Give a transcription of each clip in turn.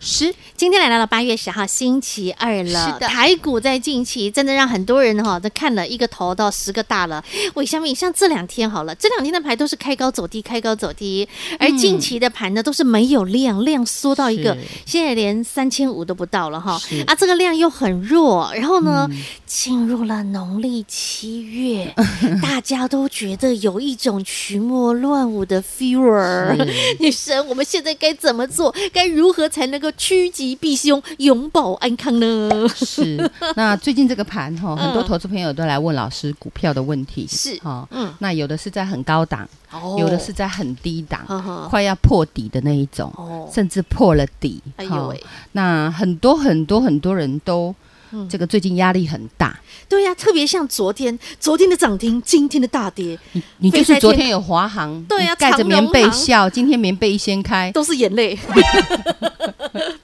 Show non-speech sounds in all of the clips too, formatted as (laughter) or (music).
师，今天来到了八月十号星期二了。是的，台股在近期真的让很多人哈都看了一个头到十个大了。为什么？像这两天好了，这两天的盘都是开高走低，开高走低，而近期的盘呢都是没有量，量缩到一个现在连三千五都不到了哈。啊，这个量又很弱，然后呢，进入了农历七月，(laughs) 大家都觉得有一种群魔乱舞的 fever。(laughs) 女神，我们现在该怎么做？该如何才能够？趋吉避凶，永保安康呢？是。那最近这个盘哈，很多投资朋友都来问老师股票的问题。是哈，嗯，那有的是在很高档，哦、有的是在很低档，快要破底的那一种，哦、甚至破了底。哎呦喂！那很多很多很多人都。这个最近压力很大，对呀、啊，特别像昨天，昨天的涨停，今天的大跌，你你就是昨天有华航，对呀、啊，盖着棉被笑，今天棉被一掀开，都是眼泪，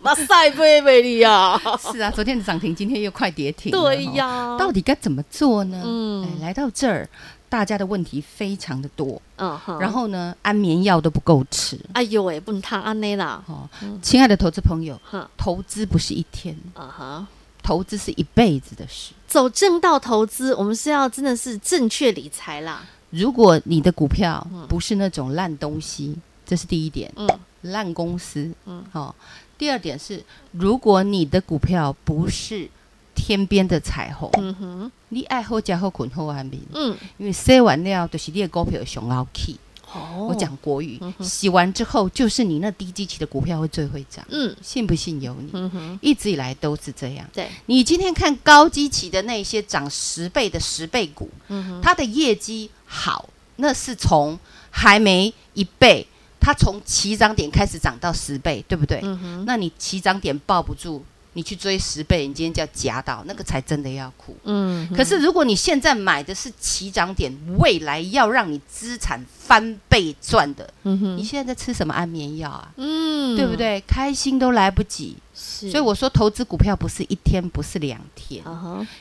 哇塞，贝贝利呀，是啊，昨天的涨停，今天又快跌停，对呀、啊，到底该怎么做呢？嗯，哎，来到这儿，大家的问题非常的多，嗯哼，然后呢，安眠药都不够吃，哎呦喂，不能躺安内啦，哦，亲爱的投资朋友，投资不是一天，啊哈。投资是一辈子的事，走正道投资，我们是要真的是正确理财啦。如果你的股票不是那种烂东西，嗯、这是第一点，嗯，烂公司，嗯，哦。第二点是，如果你的股票不是天边的彩虹，嗯哼，你爱好家好困好安眠，嗯，因为塞完了就是你的股票上好去。哦，我讲国语，嗯、洗完之后就是你那低基期的股票会最会涨，嗯，信不信由你，嗯、哼。一直以来都是这样。对，你今天看高基期的那些涨十倍的十倍股，嗯哼，它的业绩好，那是从还没一倍，它从起涨点开始涨到十倍，对不对？嗯哼，那你起涨点抱不住。你去追十倍，你今天叫夹到，那个才真的要哭。嗯，可是如果你现在买的是起涨点，未来要让你资产翻倍赚的，嗯哼，你现在在吃什么安眠药啊？嗯，对不对？开心都来不及。是，所以我说投资股票不是一天，不是两天。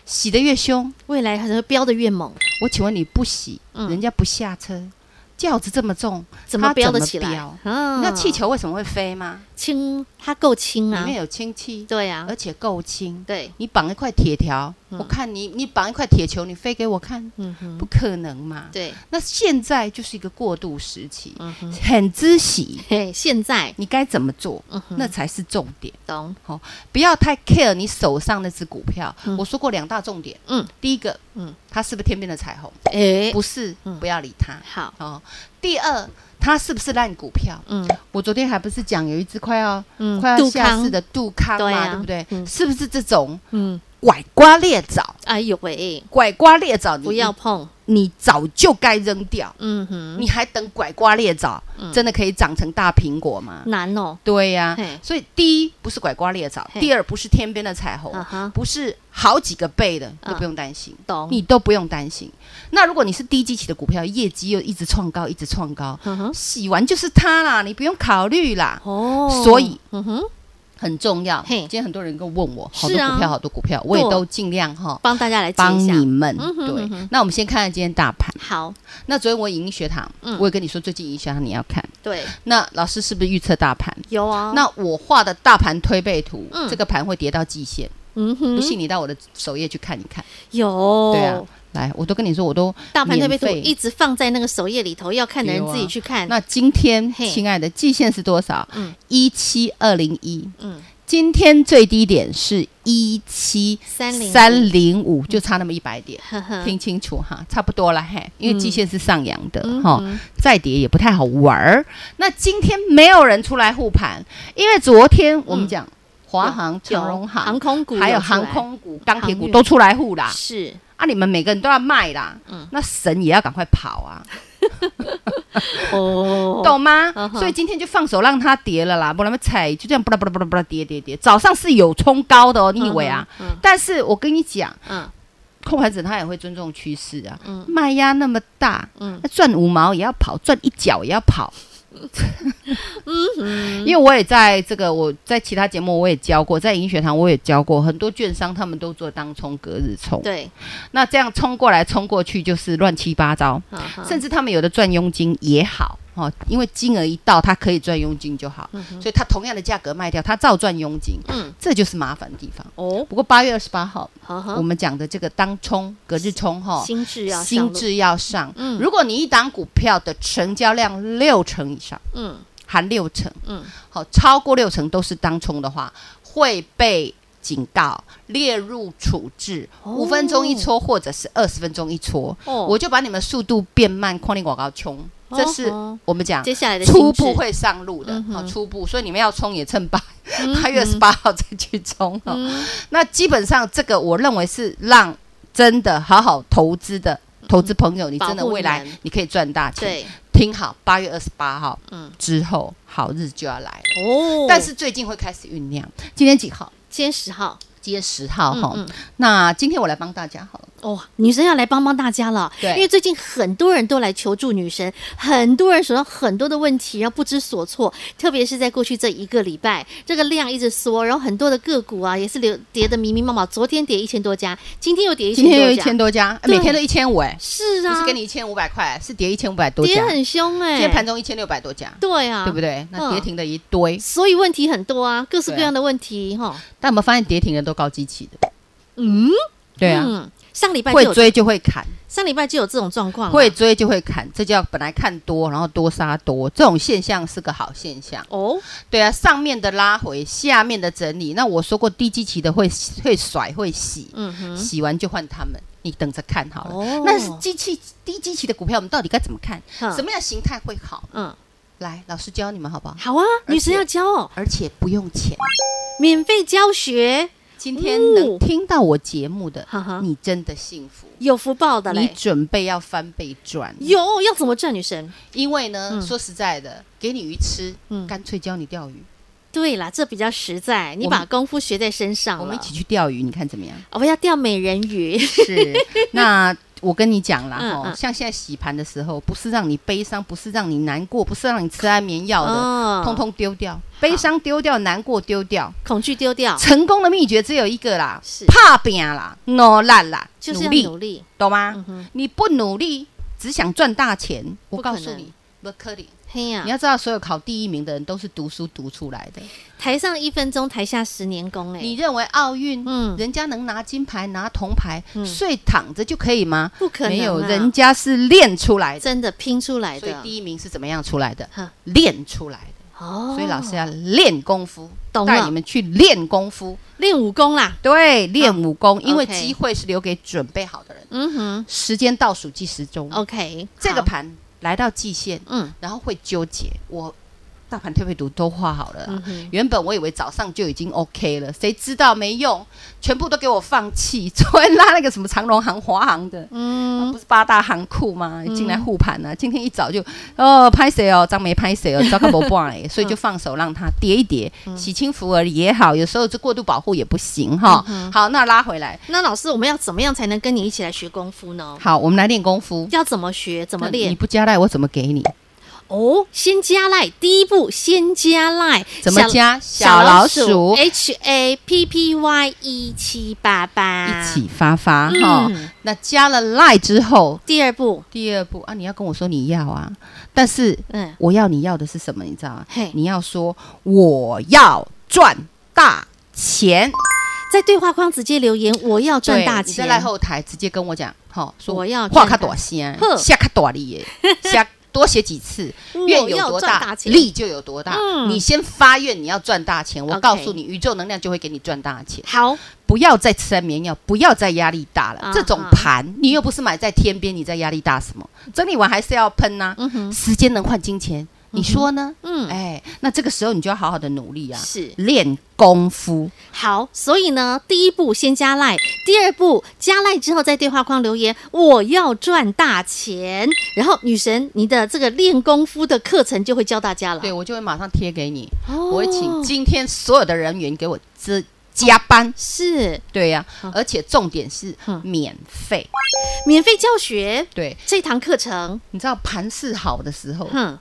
洗得越凶，未来还是飙得越猛。我请问你不洗，嗯、人家不下车。轿子这么重，怎么飙得起来？你知道气球为什么会飞吗？轻，它够轻啊，里面有氢气，对呀，而且够轻。对，你绑一块铁条，我看你，你绑一块铁球，你飞给我看，嗯不可能嘛。对，那现在就是一个过渡时期，很知喜。嘿，现在你该怎么做？嗯那才是重点。懂？好，不要太 care 你手上那只股票。我说过两大重点。嗯，第一个，嗯，它是不是天边的彩虹？哎，不是，不要理它。好，哦。第二，它是不是烂股票？嗯，我昨天还不是讲有一只快要嗯快要下市的杜康嘛，对不对？是不是这种？嗯拐瓜裂枣？哎呦喂，拐瓜裂枣你不要碰。你早就该扔掉，嗯哼，你还等拐瓜裂枣，真的可以长成大苹果吗？难哦。对呀，所以第一不是拐瓜裂枣，第二不是天边的彩虹，不是好几个倍的，都不用担心，懂？你都不用担心。那如果你是低基期的股票，业绩又一直创高，一直创高，洗完就是它啦，你不用考虑啦。哦，所以，嗯哼。很重要。嘿，今天很多人跟我问我，好多股票，好多股票，我也都尽量哈帮大家来帮你们。对，那我们先看看今天大盘。好，那昨天我影音学堂，我也跟你说，最近影音学堂你要看。对，那老师是不是预测大盘？有啊。那我画的大盘推背图，这个盘会跌到季线。嗯哼，不信你到我的首页去看一看。有。对啊。来，我都跟你说，我都大盘特别多，一直放在那个首页里头，要看的人自己去看。那今天，亲爱的，季线是多少？嗯，一七二零一。嗯，今天最低点是一七三零三零五，就差那么一百点。听清楚哈，差不多了嘿，因为季线是上扬的哈，再跌也不太好玩儿。那今天没有人出来护盘，因为昨天我们讲华航、长荣航、航空股，还有航空股、钢铁股都出来护啦。是啊，你们每个人都要卖啦。嗯，那神也要赶快跑啊。(laughs) 哦，懂吗？所以今天就放手让它跌了啦，不然么踩，就这样不啦不啦不啦不啦跌跌跌。早上是有冲高的哦，你以为啊？但是我跟你讲，嗯，控盘者他也会尊重趋势啊。嗯，卖压那么大，嗯，赚五毛也要跑，赚一角也要跑。嗯，因为我也在这个，我在其他节目我也教过，在银学堂我也教过很多券商，他们都做当冲隔日冲。对，那这样冲过来冲过去就是乱七八糟，甚至他们有的赚佣金也好。哦，因为金额一到，他可以赚佣金就好，嗯、所以他同样的价格卖掉，他照赚佣金。嗯，这就是麻烦的地方。哦，不过八月二十八号，呵呵我们讲的这个当冲隔日冲哈，新智要新智要上。嗯，如果你一档股票的成交量六成以上，嗯，含六成，嗯，好，超过六成都是当冲的话，会被警告列入处置，五、哦、分钟一撮或者是二十分钟一撮。哦，我就把你们速度变慢，框你广告冲。这是我们讲接下来的初步会上路的，好初步，所以你们要冲也趁八八月二十八号再去冲哈。那基本上这个我认为是让真的好好投资的投资朋友，你真的未来你可以赚大钱。对，听好，八月二十八号之后好日子就要来哦。但是最近会开始酝酿。今天几号？今天十号。今天十号哈。那今天我来帮大家好了。哦，女神要来帮帮大家了，对，因为最近很多人都来求助女神，很多人手上很多的问题，然后不知所措。特别是在过去这一个礼拜，这个量一直缩，然后很多的个股啊也是流跌的迷迷茫茫。昨天跌一千多家，今天又跌一千多家，今天又一千多家，每天都一千五哎，是啊，不是给你一千五百块，是跌一千五百多家，跌很凶哎。今天盘中一千六百多家，对啊，对不对？那跌停的一堆，所以问题很多啊，各式各样的问题哈。但我们发现跌停的都高基期的，嗯，对啊。上礼拜会追就会砍，上礼拜就有这种状况，会追就会砍，这叫本来看多，然后多杀多，这种现象是个好现象哦。对啊，上面的拉回，下面的整理。那我说过低基期的会会甩会洗，嗯哼，洗完就换他们，你等着看好了。哦，那是机器低基期的股票，我们到底该怎么看？什么样形态会好？嗯，来，老师教你们好不好？好啊，女神要教哦，而且不用钱，免费教学。今天能听到我节目的，哦、你真的幸福，有福报的。你准备要翻倍赚？有，要怎么赚？女神？因为呢，嗯、说实在的，给你鱼吃，嗯，干脆教你钓鱼。对啦，这比较实在。你把功夫学在身上，我们一起去钓鱼，你看怎么样？我们要钓美人鱼。是那。我跟你讲啦，哦、嗯，像现在洗盘的时候，不是让你悲伤，不是让你难过，不是让你吃安眠药的，哦、通通丢掉，悲伤丢掉，难过丢掉，恐惧丢掉。成功的秘诀只有一个啦，是。怕病啦，努力啦，就是要努力，懂吗？你不努力，只想赚大钱，我告诉你，不可能。嘿呀！你要知道，所有考第一名的人都是读书读出来的。台上一分钟，台下十年功。哎，你认为奥运，嗯，人家能拿金牌、拿铜牌，睡躺着就可以吗？不可能，没有，人家是练出来的，真的拼出来的。所以第一名是怎么样出来的？练出来的。哦，所以老师要练功夫，带你们去练功夫，练武功啦。对，练武功，因为机会是留给准备好的人。嗯哼，时间倒数计时钟。OK，这个盘。来到季线，嗯，然后会纠结我。大盘推背图都画好了，嗯、原本我以为早上就已经 OK 了，谁知道没用，全部都给我放弃。(laughs) 昨天拉那个什么长荣行、华航的，嗯、啊，不是八大行库吗？进来护盘呢。嗯、今天一早就哦拍谁哦，张没拍谁哦，糟糕不棒哎，所以就放手让它跌一跌，嗯、洗清福耳也好，有时候这过度保护也不行哈。嗯、好，那拉回来，那老师我们要怎么样才能跟你一起来学功夫呢？好，我们来练功夫，要怎么学？怎么练？你不加赖我怎么给你？哦，先加赖，第一步先加赖，怎么加？小老鼠 H A P P Y 一七八八，一起发发哈。那加了赖之后，第二步，第二步啊，你要跟我说你要啊，但是嗯，我要你要的是什么？你知道吗？嘿，你要说我要赚大钱，在对话框直接留言，我要赚大钱。你在赖后台直接跟我讲，好，说我要话卡多先，下卡多利耶，下。(laughs) 多写几次，愿有多大，力就有多大。嗯、你先发愿，你要赚大钱，我告诉你，宇宙能量就会给你赚大钱。好，不要再吃安眠药，不要再压力大了。啊、这种盘，你又不是买在天边，你在压力大什么？整理完还是要喷呐、啊。嗯、时间能换金钱，你说呢？嗯，哎，那这个时候你就要好好的努力啊，是练功夫。好，所以呢，第一步先加赖，第二步加赖之后在对话框留言，我要赚大钱。然后女神，你的这个练功夫的课程就会教大家了。对，我就会马上贴给你，哦、我会请今天所有的人员给我这加班。是对呀、啊，而且重点是免费，免费教学。对，这堂课程，你知道盘势好的时候，哼。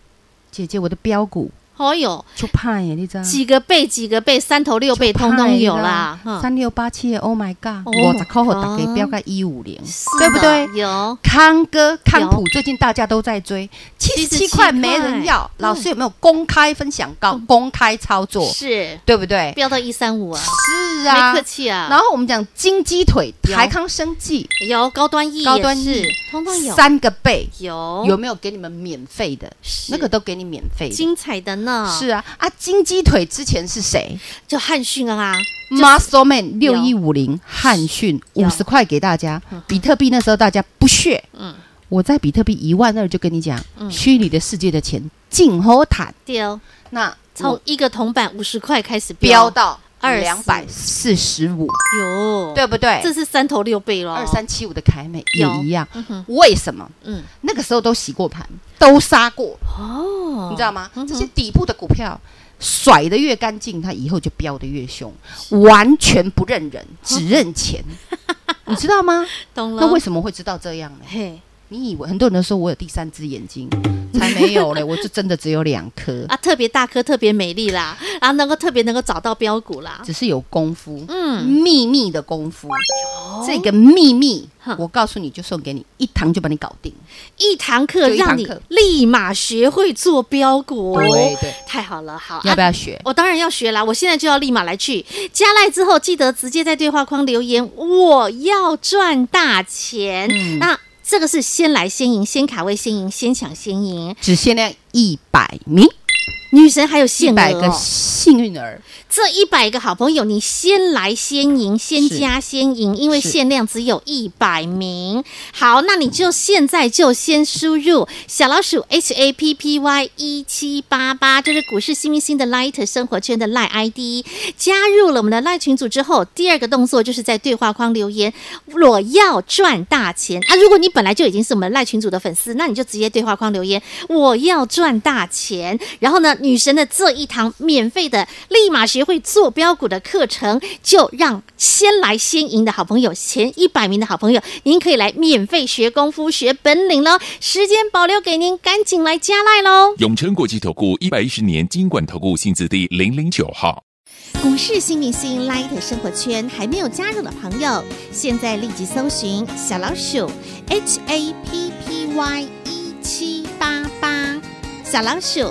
姐姐，我的标股，哦哟，就怕耶，你知道？几个倍，几个倍，三头六倍，通通有啦。三六八七，Oh my God！我十块后打给标个一五零，对不对？有康哥康普，最近大家都在追，七十七块没人要。老师有没有公开分享告公开操作？是对不对？飙到一三五啊！是啊，没客气啊。然后我们讲金鸡腿，台康生技有高端 E，高端 E，通通有三个倍，有有没有给你们免费的？那个都给你免费，精彩的呢。是啊，啊，金鸡腿之前是谁？就汉逊啊，Muscle Man 六一五零，汉逊五十块给大家。比特币那时候大家不屑，嗯，我在比特币一万二就跟你讲，虚拟的世界的钱进好谈。对哦，那从一个铜板五十块开始飙。到二两百四十五，有对不对？这是三头六倍了。二三七五的凯美也一样，为什么？嗯，那个时候都洗过盘，都杀过哦，你知道吗？这些底部的股票。甩得越干净，它以后就飙得越凶，完全不认人，只认钱，(laughs) 你知道吗？懂了。那为什么会知道这样呢？嘿，你以为很多人都说我有第三只眼睛，(laughs) 才没有嘞，我就真的只有两颗啊，特别大颗，特别美丽啦，然后能够特别能够找到标股啦，只是有功夫，嗯，秘密的功夫，有这个秘密。我告诉你，就送给你一堂，就把你搞定。一堂课让你立马学会做标股，对对，太好了。好，要不要学？我当然要学啦！我现在就要立马来去加赖之后，记得直接在对话框留言，我要赚大钱。那这个是先来先赢，先卡位先赢，先抢先赢，只限量一百名。女神还有限额哦，一百个幸运儿。这一百个好朋友，你先来先赢，先加先赢，因为限量只有一百名。好，那你就现在就先输入小老鼠 H A P P Y 一七八八，这是股市新明星的 Light 生活圈的 Light ID。加入了我们的 Light 群组之后，第二个动作就是在对话框留言，我要赚大钱啊！如果你本来就已经是我们 Light 群组的粉丝，那你就直接对话框留言，我要赚大钱。然后呢，女神的这一堂免费的立马学。会做标股的课程，就让先来先赢的好朋友，前一百名的好朋友，您可以来免费学功夫、学本领喽！时间保留给您，赶紧来加赖喽！永诚国际投顾一百一十年金管投顾新字第零零九号，股市新明星 Light 生活圈还没有加入的朋友，现在立即搜寻小老鼠 H A P P Y 一七八八，小老鼠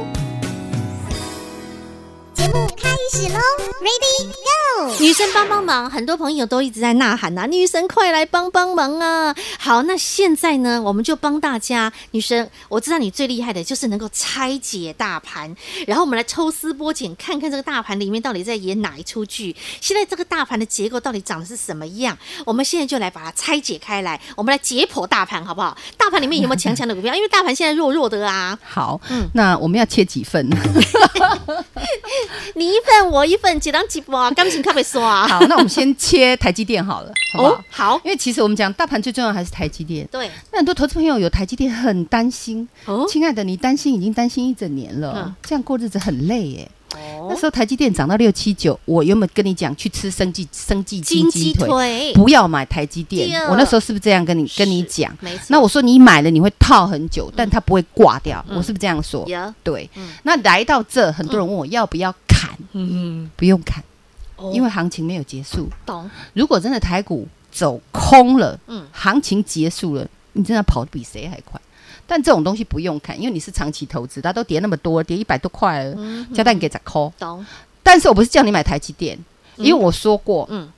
始喽，Ready Go！女生帮帮忙，很多朋友都一直在呐喊呐、啊，女神快来帮帮忙啊！好，那现在呢，我们就帮大家，女生，我知道你最厉害的就是能够拆解大盘，然后我们来抽丝剥茧，看看这个大盘里面到底在演哪一出剧。现在这个大盘的结构到底长的是什么样？我们现在就来把它拆解开来，我们来解剖大盘，好不好？大盘里面有没有强强的股票？因为大盘现在弱弱的啊。好，嗯，那我们要切几份？(laughs) (laughs) 你一份我一份，几张几波啊？钢琴咖啡说啊。好，那我们先切台积电好了，好不好？哦、好，因为其实我们讲大盘最重要还是台积电。对，那很多投资朋友有台积电很担心。哦，亲爱的，你担心已经担心一整年了，嗯、这样过日子很累耶。哦，那时候台积电涨到六七九，我原本跟你讲去吃生技生技金鸡腿？腿不要买台积电。我那时候是不是这样跟你跟你讲？没错。那我说你买了你会套很久，嗯、但它不会挂掉。嗯、我是不是这样说？有对。嗯、那来到这，很多人问我要不要砍？嗯，不用砍，哦、因为行情没有结束。懂。如果真的台股走空了，嗯，行情结束了，你真的跑得比谁还快。但这种东西不用看，因为你是长期投资，它都跌那么多，跌一百多块了，加蛋给砸抠。懂。但是我不是叫你买台积电，因为我说过，嗯。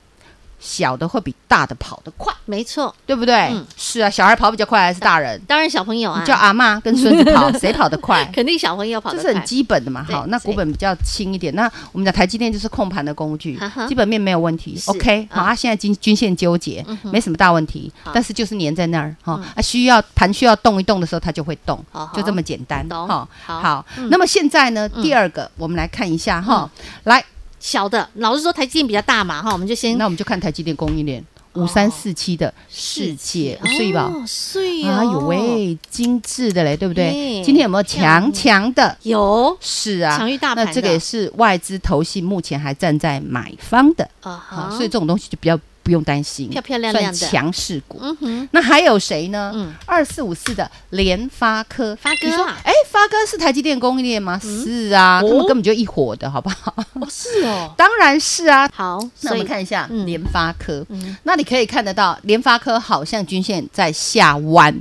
小的会比大的跑得快，没错，对不对？嗯，是啊，小孩跑比较快还是大人？当然小朋友啊，叫阿妈跟孙子跑，(laughs) 谁跑得快？(laughs) 肯定小朋友跑得快，这是很基本的嘛。好，那股本比较轻一点，那我们讲台积电就是控盘的工具，基本面没有问题。OK，好，它现在均均线纠结，没什么大问题，但是就是粘在那儿哈，啊，需要盘需要动一动的时候，它就会动，就这么简单。好，好，那么现在呢，第二个我们来看一下哈，来。小的，老实说，台积电比较大嘛，哈，我们就先，那我们就看台积电供应链五三四七的世界，碎吧，碎啊，有喂，精致的嘞，对不对？今天有没有强强的？有，是啊，强于大盘。那这个也是外资投信目前还站在买方的啊，所以这种东西就比较。不用担心，漂漂亮亮的强势股。嗯哼，那还有谁呢？嗯二四五四的联发科，发哥啊？哎，发哥是台积电供应链吗？是啊，他们根本就一伙的，好不好？哦，是哦，(laughs) 当然是啊。好，那我们看一下联发科。那你可以看得到，联发科好像均线在下弯，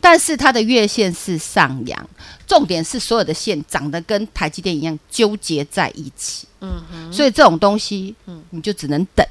但是它的月线是上扬。重点是所有的线长得跟台积电一样纠结在一起。嗯哼，所以这种东西，嗯，你就只能等。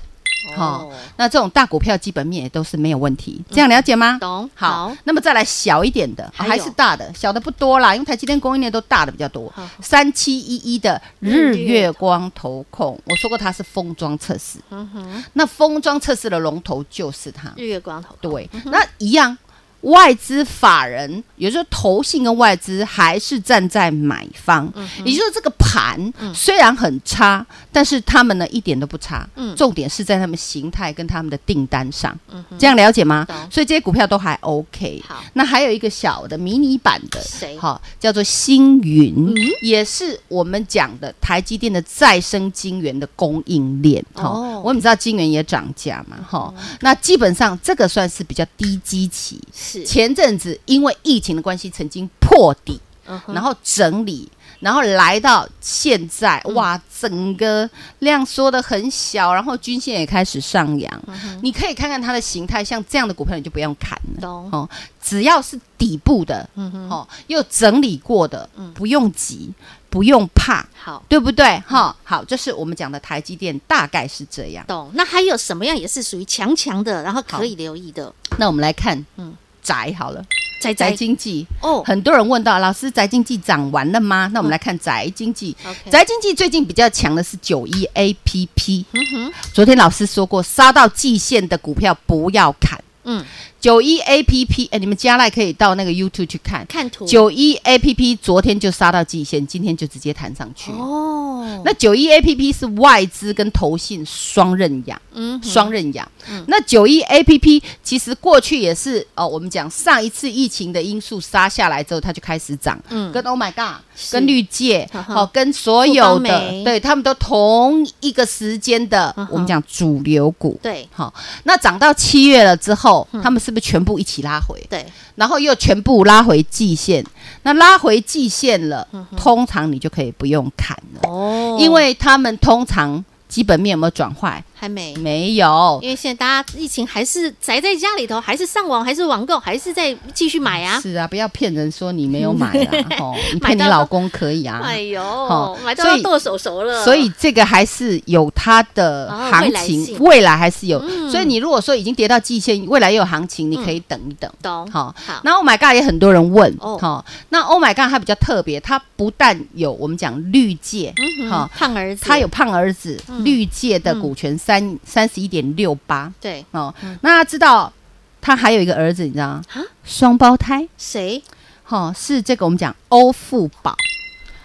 好，那这种大股票基本面也都是没有问题，这样了解吗？懂。好，那么再来小一点的，还是大的，小的不多啦，因为台积电供应链都大的比较多。三七一一的日月光投控，我说过它是封装测试。嗯哼，那封装测试的龙头就是它。日月光投控。对，那一样。外资法人，也就是投信跟外资还是站在买方，嗯、也就是说这个盘虽然很差，嗯、但是他们呢一点都不差。嗯、重点是在他们形态跟他们的订单上，嗯、哼这样了解吗？所以这些股票都还 OK。好，那还有一个小的迷你版的，谁？好，叫做星云，嗯、也是我们讲的台积电的再生晶圆的供应链。哦，我们知道晶圆也涨价嘛，哈、嗯。那基本上这个算是比较低基期。前阵子因为疫情的关系，曾经破底，然后整理，然后来到现在，哇，整个量缩的很小，然后均线也开始上扬。你可以看看它的形态，像这样的股票你就不用看了，哦，只要是底部的，哦，又整理过的，不用急，不用怕，好，对不对？哈，好，这是我们讲的台积电，大概是这样。懂？那还有什么样也是属于强强的，然后可以留意的？那我们来看，嗯。宅好了，宅宅经济哦，很多人问到老师，宅经济涨完了吗？那我们来看宅经济，宅经济最近比较强的是九一 APP。嗯哼，昨天老师说过，杀到季线的股票不要砍。嗯。九一 A P P，哎，你们加来可以到那个 YouTube 去看，看图。九一 A P P 昨天就杀到季线，今天就直接弹上去。哦，那九一 A P P 是外资跟投信双刃养，嗯，双刃养。嗯，那九一 A P P 其实过去也是哦，我们讲上一次疫情的因素杀下来之后，它就开始涨。嗯，跟 Oh My God，跟绿界，好，跟所有的，对他们都同一个时间的，我们讲主流股。对，好，那涨到七月了之后，他们是。是不是全部一起拉回？对，然后又全部拉回季线。那拉回季线了，嗯、通常你就可以不用砍了哦，因为他们通常基本面有没有转坏？还没没有，因为现在大家疫情还是宅在家里头，还是上网，还是网购，还是在继续买啊。是啊，不要骗人说你没有买啊，(laughs) 哦，你骗你老公可以啊。哎呦，哦，买到要剁手手了。所以这个还是有它的行情，未来还是有。所以你如果说已经跌到季线，未来也有行情，你可以等一等。懂。好，那 Oh my God 也很多人问，哦，那 Oh my God 它比较特别，它不但有我们讲绿界，好，胖儿子，它有胖儿子绿界的股权。三三十一点六八，对哦，嗯、那他知道他还有一个儿子，你知道吗？双胞胎谁？哈、哦，是这个我们讲欧富宝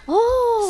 哦，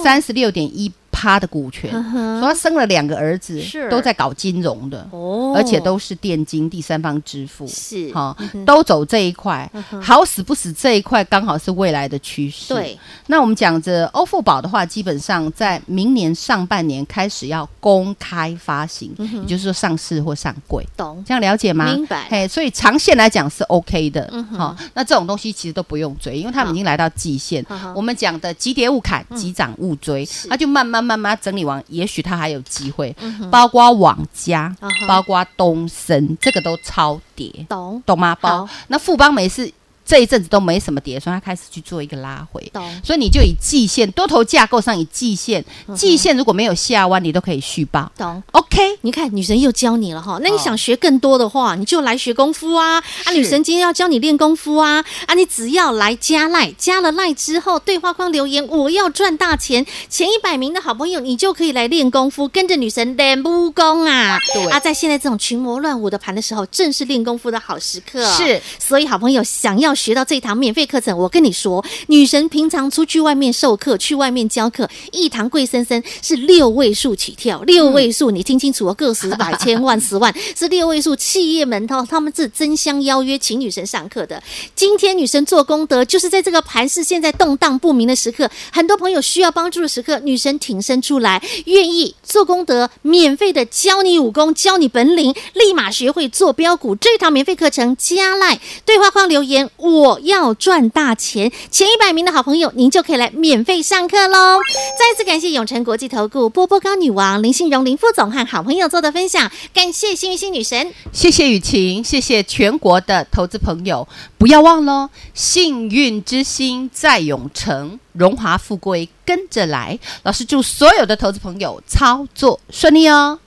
三十六点一。他的股权，说他生了两个儿子，是。都在搞金融的，哦，而且都是电金第三方支付，是。哈，都走这一块，好死不死这一块刚好是未来的趋势。对，那我们讲着欧付宝的话，基本上在明年上半年开始要公开发行，也就是说上市或上柜，懂？这样了解吗？明白。嘿，所以长线来讲是 OK 的，好，那这种东西其实都不用追，因为他们已经来到季线。我们讲的急跌勿砍，急涨勿追，那就慢慢。慢慢整理完，也许它还有机会，嗯、包括网家，嗯、包括东森，这个都超跌，懂。懂吗？包那富邦美是这一阵子都没什么跌，所以它开始去做一个拉回。所以你就以季线多头架构上以季线，季线如果没有下弯，你都可以续报。懂。OK，你看女神又教你了哈，那你想学更多的话，你就来学功夫啊！啊，女神今天要教你练功夫啊！啊，你只要来加赖，加了赖之后，对话框留言我要赚大钱，前一百名的好朋友，你就可以来练功夫，跟着女神练武功啊！对啊，在现在这种群魔乱舞的盘的时候，正是练功夫的好时刻。是，所以好朋友想要学到这堂免费课程，我跟你说，女神平常出去外面授课，去外面教课，一堂贵森森是六位数起跳，六位数，你听清楚哦，个十百千万十万是六位数，企业们他他们是争相邀约请女神上课的。今天女神做功德，就是在这个盘市现在动荡不明的时刻，很多朋友需要帮助的时刻，女神挺身出来，愿意做功德，免费的教你武功，教你本领，立马学会做标股。这堂免费课程加赖对话框留言，我要赚大钱，前一百名的好朋友，您就可以来免费上课喽！再次感谢永诚国际投顾波波高女王林信荣林副总和好朋友做的分享，感谢幸运星女神，谢谢雨晴，谢谢全国的投资朋友，不要忘了，幸运之星在永诚，荣华富贵跟着来。老师祝所有的投资朋友操作顺利哦。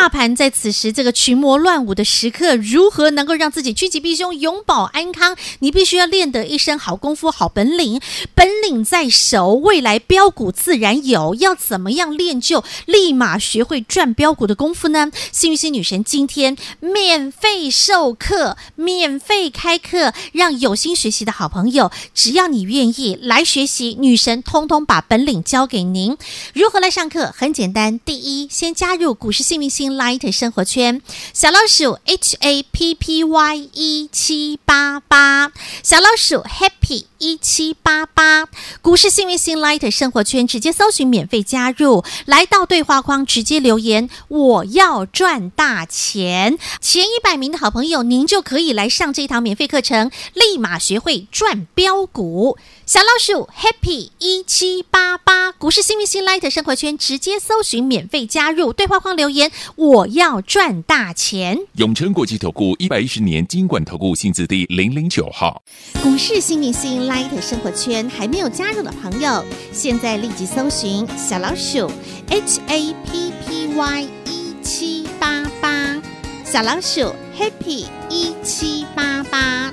大盘在此时这个群魔乱舞的时刻，如何能够让自己趋吉避凶、永保安康？你必须要练得一身好功夫、好本领，本领在手，未来标股自然有。要怎么样练就立马学会赚标股的功夫呢？幸运星女神今天免费授课，免费开课，让有心学习的好朋友，只要你愿意来学习，女神通通把本领教给您。如何来上课？很简单，第一，先加入股市幸运星。Light 生活圈，小老鼠 H A P P Y 一七八八，小老鼠 Happy 一七八八，股市幸运星 Light 生活圈，直接搜寻免费加入，来到对话框直接留言，我要赚大钱，前一百名的好朋友，您就可以来上这一堂免费课程，立马学会赚标股。小老鼠 Happy 一七八八，股市幸运星 Light 生活圈，直接搜寻免费加入，对话框留言，我要赚大钱。永诚国际投顾一百一十年金管投顾新字第零零九号。股市幸运星 Light 生活圈还没有加入的朋友，现在立即搜寻小老鼠 H A P P Y 一七八八，小老鼠 Happy 一七八八。